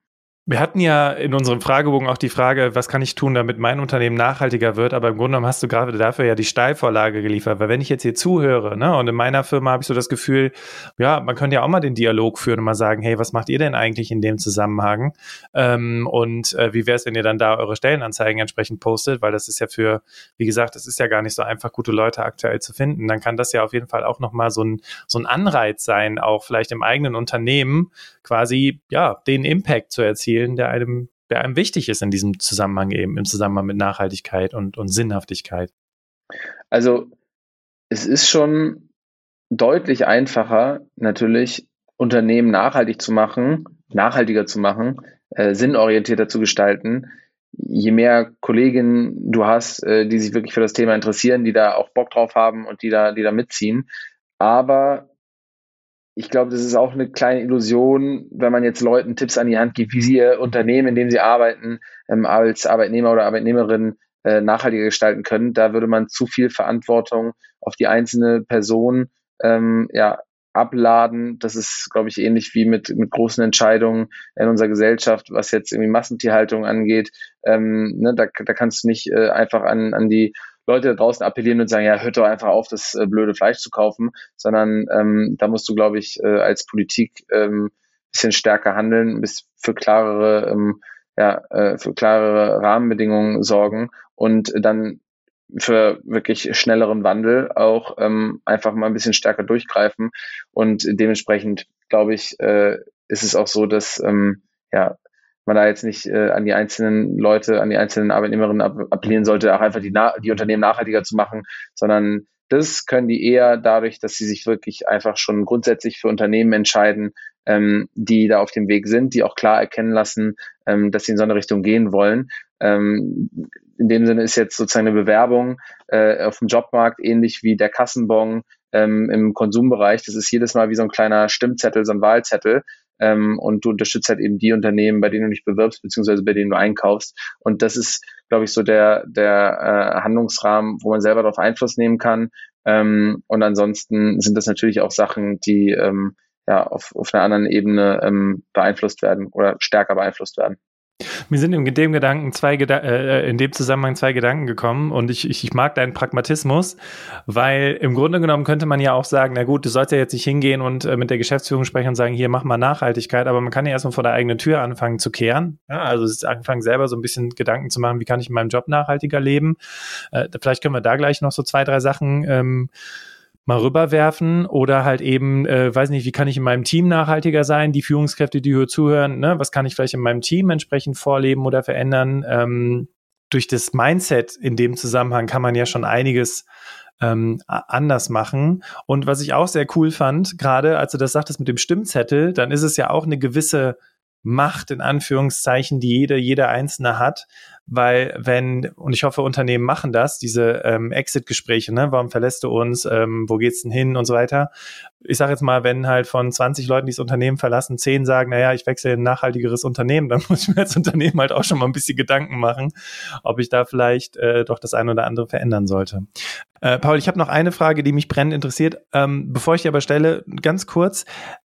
Wir hatten ja in unserem Fragebogen auch die Frage, was kann ich tun, damit mein Unternehmen nachhaltiger wird? Aber im Grunde genommen hast du gerade dafür ja die Steilvorlage geliefert. Weil wenn ich jetzt hier zuhöre, ne, und in meiner Firma habe ich so das Gefühl, ja, man könnte ja auch mal den Dialog führen und mal sagen, hey, was macht ihr denn eigentlich in dem Zusammenhang? Ähm, und äh, wie wäre es, wenn ihr dann da eure Stellenanzeigen entsprechend postet? Weil das ist ja für, wie gesagt, es ist ja gar nicht so einfach, gute Leute aktuell zu finden. Dann kann das ja auf jeden Fall auch nochmal so ein, so ein Anreiz sein, auch vielleicht im eigenen Unternehmen quasi, ja, den Impact zu erzielen erzählen, der einem, der einem wichtig ist in diesem Zusammenhang eben, im Zusammenhang mit Nachhaltigkeit und, und Sinnhaftigkeit? Also es ist schon deutlich einfacher, natürlich Unternehmen nachhaltig zu machen, nachhaltiger zu machen, äh, sinnorientierter zu gestalten, je mehr Kolleginnen du hast, äh, die sich wirklich für das Thema interessieren, die da auch Bock drauf haben und die da, die da mitziehen. Aber ich glaube, das ist auch eine kleine Illusion, wenn man jetzt Leuten Tipps an die Hand gibt, wie sie ihr Unternehmen, in dem sie arbeiten, ähm, als Arbeitnehmer oder Arbeitnehmerin äh, nachhaltiger gestalten können. Da würde man zu viel Verantwortung auf die einzelne Person ähm, ja, abladen. Das ist, glaube ich, ähnlich wie mit, mit großen Entscheidungen in unserer Gesellschaft, was jetzt irgendwie Massentierhaltung angeht. Ähm, ne, da, da kannst du nicht äh, einfach an, an die Leute da draußen appellieren und sagen, ja, hört doch einfach auf, das äh, blöde Fleisch zu kaufen, sondern ähm, da musst du, glaube ich, äh, als Politik ähm, bisschen stärker handeln, bis für klarere, ähm, ja, äh, für klarere Rahmenbedingungen sorgen und dann für wirklich schnelleren Wandel auch ähm, einfach mal ein bisschen stärker durchgreifen. Und dementsprechend, glaube ich, äh, ist es auch so, dass ähm, ja, man da jetzt nicht äh, an die einzelnen Leute, an die einzelnen Arbeitnehmerinnen appellieren sollte, auch einfach die, die Unternehmen nachhaltiger zu machen, sondern das können die eher dadurch, dass sie sich wirklich einfach schon grundsätzlich für Unternehmen entscheiden, ähm, die da auf dem Weg sind, die auch klar erkennen lassen, ähm, dass sie in so eine Richtung gehen wollen. Ähm, in dem Sinne ist jetzt sozusagen eine Bewerbung äh, auf dem Jobmarkt ähnlich wie der Kassenbon ähm, im Konsumbereich. Das ist jedes Mal wie so ein kleiner Stimmzettel, so ein Wahlzettel. Ähm, und du unterstützt halt eben die Unternehmen, bei denen du dich bewirbst, beziehungsweise bei denen du einkaufst. Und das ist, glaube ich, so der, der äh, Handlungsrahmen, wo man selber darauf Einfluss nehmen kann. Ähm, und ansonsten sind das natürlich auch Sachen, die ähm, ja auf, auf einer anderen Ebene ähm, beeinflusst werden oder stärker beeinflusst werden. Mir sind in dem Gedanken zwei Geda äh, in dem Zusammenhang zwei Gedanken gekommen und ich, ich, ich mag deinen Pragmatismus, weil im Grunde genommen könnte man ja auch sagen, na gut, du sollst ja jetzt nicht hingehen und äh, mit der Geschäftsführung sprechen und sagen, hier mach mal Nachhaltigkeit, aber man kann ja erstmal vor der eigenen Tür anfangen zu kehren. Ja, also anfangen selber so ein bisschen Gedanken zu machen, wie kann ich in meinem Job nachhaltiger leben. Äh, vielleicht können wir da gleich noch so zwei, drei Sachen ähm, mal rüberwerfen oder halt eben, äh, weiß nicht, wie kann ich in meinem Team nachhaltiger sein? Die Führungskräfte, die hier zuhören, ne, was kann ich vielleicht in meinem Team entsprechend vorleben oder verändern? Ähm, durch das Mindset in dem Zusammenhang kann man ja schon einiges ähm, anders machen. Und was ich auch sehr cool fand, gerade als du das sagtest mit dem Stimmzettel, dann ist es ja auch eine gewisse Macht in Anführungszeichen, die jeder, jeder Einzelne hat, weil wenn, und ich hoffe, Unternehmen machen das, diese ähm, Exit-Gespräche, ne, warum verlässt du uns, ähm, wo geht's denn hin und so weiter. Ich sage jetzt mal, wenn halt von 20 Leuten, die das Unternehmen verlassen, 10 sagen, naja, ich wechsle in ein nachhaltigeres Unternehmen, dann <laughs> muss ich mir als Unternehmen halt auch schon mal ein bisschen Gedanken machen, ob ich da vielleicht äh, doch das eine oder andere verändern sollte. Äh, Paul, ich habe noch eine Frage, die mich brennend interessiert. Ähm, bevor ich die aber stelle, ganz kurz,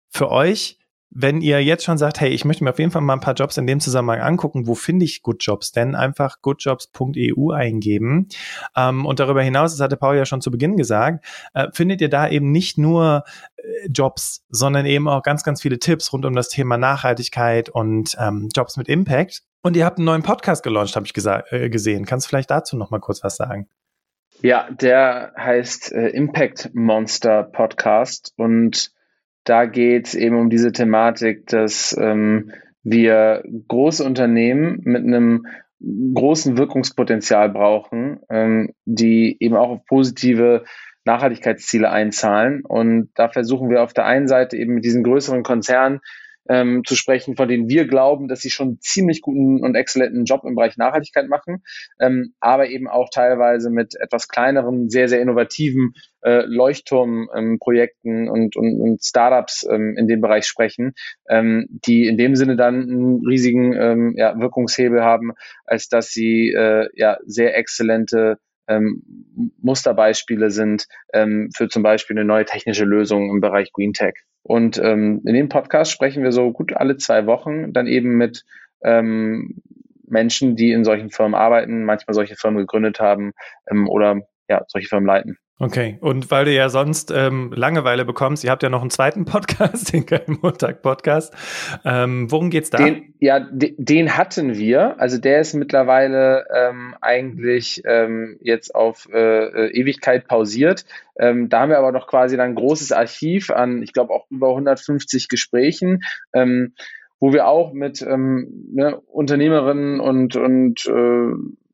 für euch, wenn ihr jetzt schon sagt, hey, ich möchte mir auf jeden Fall mal ein paar Jobs in dem Zusammenhang angucken, wo finde ich Good Jobs denn? Einfach goodjobs.eu eingeben. Ähm, und darüber hinaus, das hatte Paul ja schon zu Beginn gesagt, äh, findet ihr da eben nicht nur äh, Jobs, sondern eben auch ganz, ganz viele Tipps rund um das Thema Nachhaltigkeit und ähm, Jobs mit Impact. Und ihr habt einen neuen Podcast gelauncht, habe ich äh, gesehen. Kannst du vielleicht dazu noch mal kurz was sagen? Ja, der heißt äh, Impact Monster Podcast und da geht es eben um diese Thematik, dass ähm, wir große Unternehmen mit einem großen Wirkungspotenzial brauchen, ähm, die eben auch auf positive Nachhaltigkeitsziele einzahlen. Und da versuchen wir auf der einen Seite eben mit diesen größeren Konzernen ähm, zu sprechen, von denen wir glauben, dass sie schon ziemlich guten und exzellenten Job im Bereich Nachhaltigkeit machen, ähm, aber eben auch teilweise mit etwas kleineren, sehr, sehr innovativen äh, Leuchtturmprojekten ähm, und, und, und Startups ähm, in dem Bereich sprechen, ähm, die in dem Sinne dann einen riesigen ähm, ja, Wirkungshebel haben, als dass sie äh, ja sehr exzellente ähm, Musterbeispiele sind ähm, für zum Beispiel eine neue technische Lösung im Bereich Green Tech. Und ähm, in dem Podcast sprechen wir so gut alle zwei Wochen dann eben mit ähm, Menschen, die in solchen Firmen arbeiten, manchmal solche Firmen gegründet haben ähm, oder ja, solche Firmen leiten. Okay, und weil du ja sonst ähm, Langeweile bekommst, ihr habt ja noch einen zweiten <laughs> Podcast, den Montag-Podcast. Ähm, worum geht's da? Den, ja, den, den hatten wir. Also der ist mittlerweile ähm, eigentlich ähm, jetzt auf äh, äh Ewigkeit pausiert. Ähm, da haben wir aber noch quasi dann ein großes Archiv an, ich glaube auch über 150 Gesprächen. Ähm, wo wir auch mit ähm, ne, Unternehmerinnen und, und äh,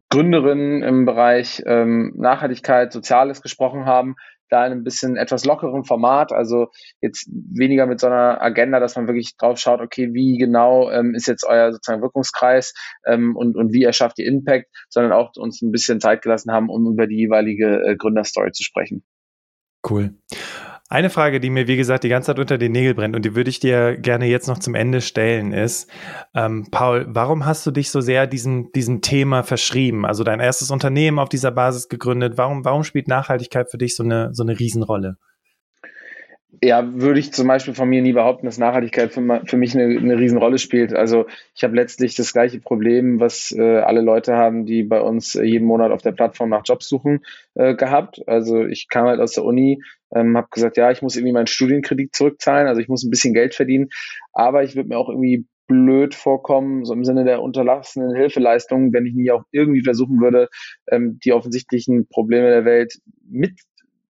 Gründerinnen im Bereich ähm, Nachhaltigkeit, Soziales gesprochen haben, da in ein bisschen etwas lockerem Format, also jetzt weniger mit so einer Agenda, dass man wirklich drauf schaut, okay, wie genau ähm, ist jetzt euer sozusagen Wirkungskreis ähm, und, und wie erschafft ihr Impact, sondern auch uns ein bisschen Zeit gelassen haben, um über die jeweilige äh, Gründerstory zu sprechen. Cool. Eine Frage, die mir, wie gesagt, die ganze Zeit unter den Nägel brennt und die würde ich dir gerne jetzt noch zum Ende stellen, ist, ähm, Paul, warum hast du dich so sehr diesem, diesem Thema verschrieben? Also dein erstes Unternehmen auf dieser Basis gegründet. Warum, warum spielt Nachhaltigkeit für dich so eine, so eine Riesenrolle? ja, würde ich zum Beispiel von mir nie behaupten, dass Nachhaltigkeit für, für mich eine, eine Riesenrolle spielt. Also ich habe letztlich das gleiche Problem, was äh, alle Leute haben, die bei uns äh, jeden Monat auf der Plattform nach Jobs suchen, äh, gehabt. Also ich kam halt aus der Uni, ähm, habe gesagt, ja, ich muss irgendwie meinen Studienkredit zurückzahlen, also ich muss ein bisschen Geld verdienen, aber ich würde mir auch irgendwie blöd vorkommen, so im Sinne der unterlassenen Hilfeleistungen, wenn ich nie auch irgendwie versuchen würde, ähm, die offensichtlichen Probleme der Welt mit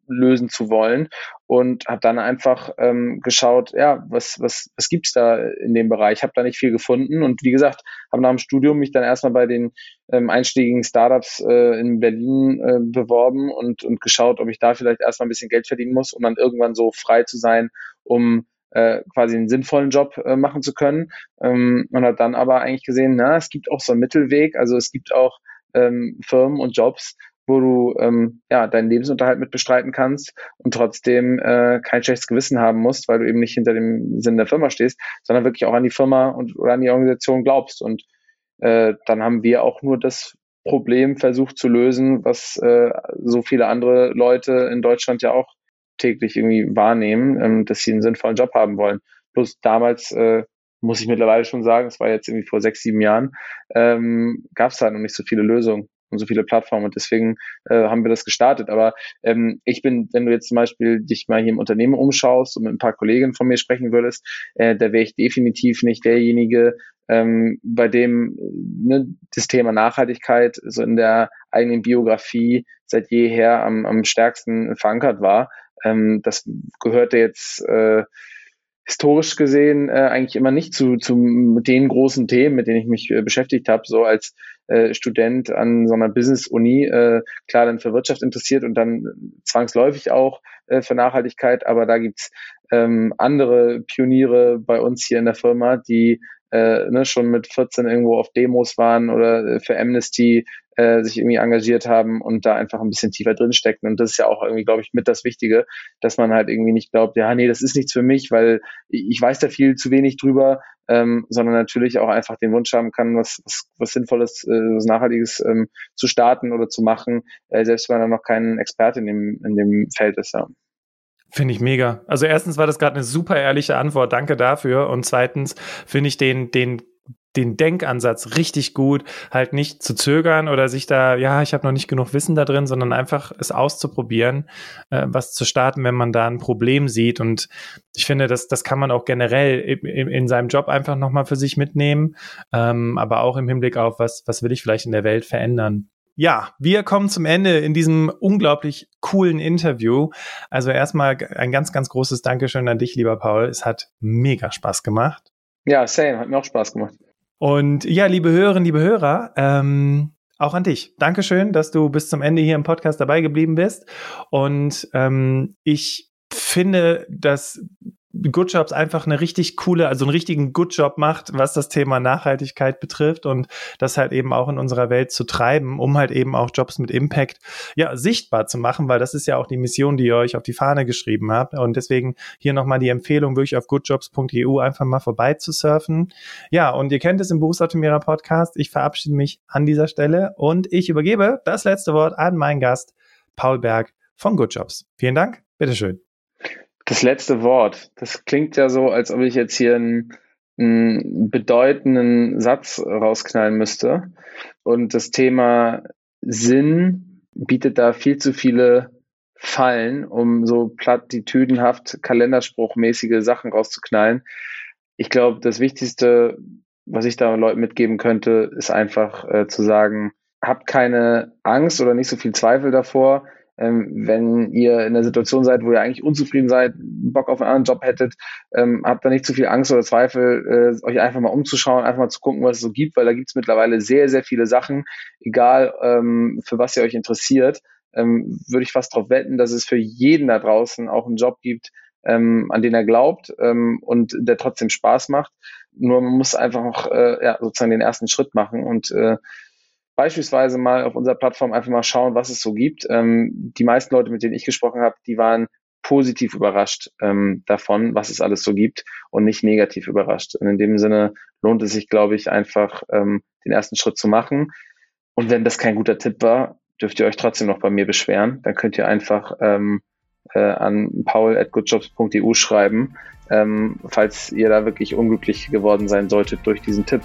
lösen zu wollen und habe dann einfach ähm, geschaut, ja, was, was, was gibt's da in dem Bereich? Habe da nicht viel gefunden und wie gesagt, habe nach dem Studium mich dann erstmal bei den ähm, einstiegigen Startups äh, in Berlin äh, beworben und, und geschaut, ob ich da vielleicht erstmal ein bisschen Geld verdienen muss, um dann irgendwann so frei zu sein, um äh, quasi einen sinnvollen Job äh, machen zu können. Ähm, und hat dann aber eigentlich gesehen, na, es gibt auch so einen Mittelweg, also es gibt auch ähm, Firmen und Jobs, wo du ähm, ja deinen Lebensunterhalt mit bestreiten kannst und trotzdem äh, kein schlechtes Gewissen haben musst, weil du eben nicht hinter dem Sinn der Firma stehst, sondern wirklich auch an die Firma und oder an die Organisation glaubst. Und äh, dann haben wir auch nur das Problem versucht zu lösen, was äh, so viele andere Leute in Deutschland ja auch täglich irgendwie wahrnehmen, ähm, dass sie einen sinnvollen Job haben wollen. Plus damals äh, muss ich mittlerweile schon sagen, es war jetzt irgendwie vor sechs, sieben Jahren, ähm, gab es da noch nicht so viele Lösungen und so viele Plattformen und deswegen äh, haben wir das gestartet. Aber ähm, ich bin, wenn du jetzt zum Beispiel dich mal hier im Unternehmen umschaust und mit ein paar Kollegen von mir sprechen würdest, äh, da wäre ich definitiv nicht derjenige, ähm, bei dem ne, das Thema Nachhaltigkeit so in der eigenen Biografie seit jeher am, am stärksten verankert war. Ähm, das gehörte jetzt äh, historisch gesehen äh, eigentlich immer nicht zu, zu den großen Themen, mit denen ich mich äh, beschäftigt habe, so als äh, Student an so einer Business-Uni, äh, klar dann für Wirtschaft interessiert und dann zwangsläufig auch äh, für Nachhaltigkeit, aber da gibt's ähm, andere Pioniere bei uns hier in der Firma, die äh, ne, schon mit 14 irgendwo auf Demos waren oder äh, für Amnesty äh, sich irgendwie engagiert haben und da einfach ein bisschen tiefer drin stecken. Und das ist ja auch irgendwie, glaube ich, mit das Wichtige, dass man halt irgendwie nicht glaubt, ja, nee, das ist nichts für mich, weil ich weiß da viel zu wenig drüber, ähm, sondern natürlich auch einfach den Wunsch haben kann, was, was, was Sinnvolles, äh, was Nachhaltiges ähm, zu starten oder zu machen, äh, selbst wenn er noch kein Experte in dem, in dem Feld ist. Ja. Finde ich mega. Also erstens war das gerade eine super ehrliche Antwort, danke dafür. Und zweitens finde ich den, den den Denkansatz richtig gut, halt nicht zu zögern oder sich da, ja, ich habe noch nicht genug Wissen da drin, sondern einfach es auszuprobieren, äh, was zu starten, wenn man da ein Problem sieht. Und ich finde, das, das kann man auch generell in, in seinem Job einfach nochmal für sich mitnehmen, ähm, aber auch im Hinblick auf, was, was will ich vielleicht in der Welt verändern. Ja, wir kommen zum Ende in diesem unglaublich coolen Interview. Also erstmal ein ganz, ganz großes Dankeschön an dich, lieber Paul. Es hat mega Spaß gemacht. Ja, same, hat mir auch Spaß gemacht. Und ja, liebe Hörerinnen, liebe Hörer, ähm, auch an dich. Dankeschön, dass du bis zum Ende hier im Podcast dabei geblieben bist. Und ähm, ich finde, dass Good Jobs einfach eine richtig coole, also einen richtigen Good Job macht, was das Thema Nachhaltigkeit betrifft und das halt eben auch in unserer Welt zu treiben, um halt eben auch Jobs mit Impact ja sichtbar zu machen, weil das ist ja auch die Mission, die ihr euch auf die Fahne geschrieben habt und deswegen hier nochmal die Empfehlung, wirklich auf goodjobs.eu einfach mal vorbei zu surfen. Ja, und ihr kennt es im Berufsoptimierer Podcast. Ich verabschiede mich an dieser Stelle und ich übergebe das letzte Wort an meinen Gast Paul Berg von Good Jobs. Vielen Dank. Bitteschön. Das letzte Wort. Das klingt ja so, als ob ich jetzt hier einen, einen bedeutenden Satz rausknallen müsste. Und das Thema Sinn bietet da viel zu viele Fallen, um so plattitüdenhaft, kalenderspruchmäßige Sachen rauszuknallen. Ich glaube, das Wichtigste, was ich da Leuten mitgeben könnte, ist einfach äh, zu sagen, habt keine Angst oder nicht so viel Zweifel davor, Ähm, wenn ihr in der Situation seid, wo ihr eigentlich unzufrieden seid, Bock auf einen anderen Job hättet, ähm, habt da nicht zu viel Angst oder Zweifel, äh, euch einfach mal umzuschauen, einfach mal zu gucken, was es so gibt, weil da gibt es mittlerweile sehr, sehr viele Sachen, egal ähm, für was ihr euch interessiert, ähm, würde ich fast darauf wetten, dass es für jeden da draußen auch einen Job gibt, ähm, an den er glaubt ähm, und der trotzdem Spaß macht. Nur man muss einfach noch äh, ja, sozusagen den ersten Schritt machen und äh, beispielsweise mal auf unserer Plattform einfach mal schauen, was es so gibt. Ähm, die meisten Leute, mit denen ich gesprochen habe, die waren positiv überrascht ähm, davon, was es alles so gibt und nicht negativ überrascht. Und in dem Sinne lohnt es sich, glaube ich, einfach ähm, den ersten Schritt zu machen. Und wenn das kein guter Tipp war, dürft ihr euch trotzdem noch bei mir beschweren. Dann könnt ihr einfach ähm, äh, an paul.goodjobs.eu schreiben, ähm, falls ihr da wirklich unglücklich geworden sein solltet durch diesen Tipp.